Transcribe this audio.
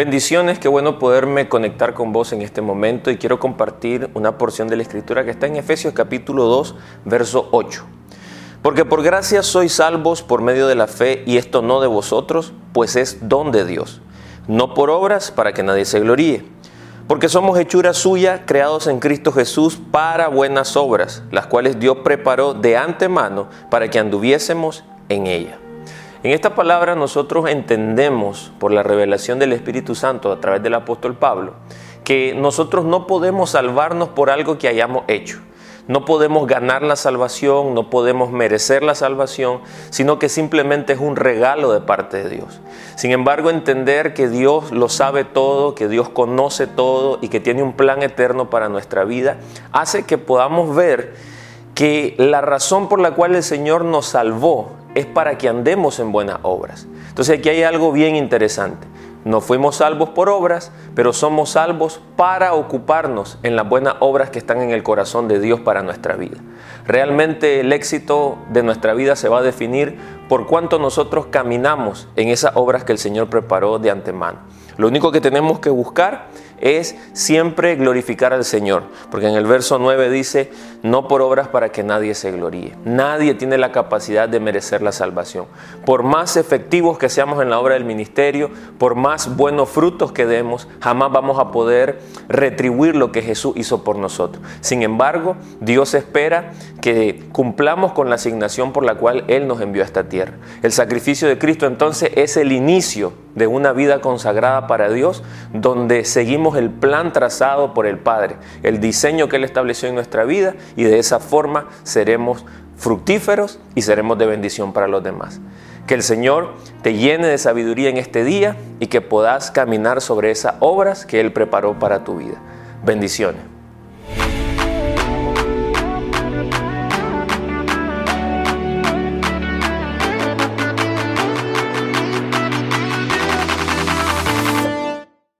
Bendiciones, qué bueno poderme conectar con vos en este momento y quiero compartir una porción de la escritura que está en Efesios capítulo 2, verso 8. Porque por gracia sois salvos por medio de la fe y esto no de vosotros, pues es don de Dios, no por obras para que nadie se gloríe. Porque somos hechura suya, creados en Cristo Jesús para buenas obras, las cuales Dios preparó de antemano para que anduviésemos en ella. En esta palabra nosotros entendemos por la revelación del Espíritu Santo a través del apóstol Pablo que nosotros no podemos salvarnos por algo que hayamos hecho. No podemos ganar la salvación, no podemos merecer la salvación, sino que simplemente es un regalo de parte de Dios. Sin embargo, entender que Dios lo sabe todo, que Dios conoce todo y que tiene un plan eterno para nuestra vida, hace que podamos ver que la razón por la cual el Señor nos salvó es para que andemos en buenas obras. Entonces aquí hay algo bien interesante. No fuimos salvos por obras, pero somos salvos para ocuparnos en las buenas obras que están en el corazón de Dios para nuestra vida. Realmente el éxito de nuestra vida se va a definir por cuánto nosotros caminamos en esas obras que el Señor preparó de antemano. Lo único que tenemos que buscar es siempre glorificar al Señor, porque en el verso 9 dice, no por obras para que nadie se gloríe. Nadie tiene la capacidad de merecer la salvación. Por más efectivos que seamos en la obra del ministerio, por más buenos frutos que demos, jamás vamos a poder retribuir lo que Jesús hizo por nosotros. Sin embargo, Dios espera que cumplamos con la asignación por la cual Él nos envió a esta tierra. El sacrificio de Cristo entonces es el inicio de una vida consagrada para Dios, donde seguimos el plan trazado por el Padre, el diseño que Él estableció en nuestra vida y de esa forma seremos fructíferos y seremos de bendición para los demás. Que el Señor te llene de sabiduría en este día y que puedas caminar sobre esas obras que Él preparó para tu vida. Bendiciones.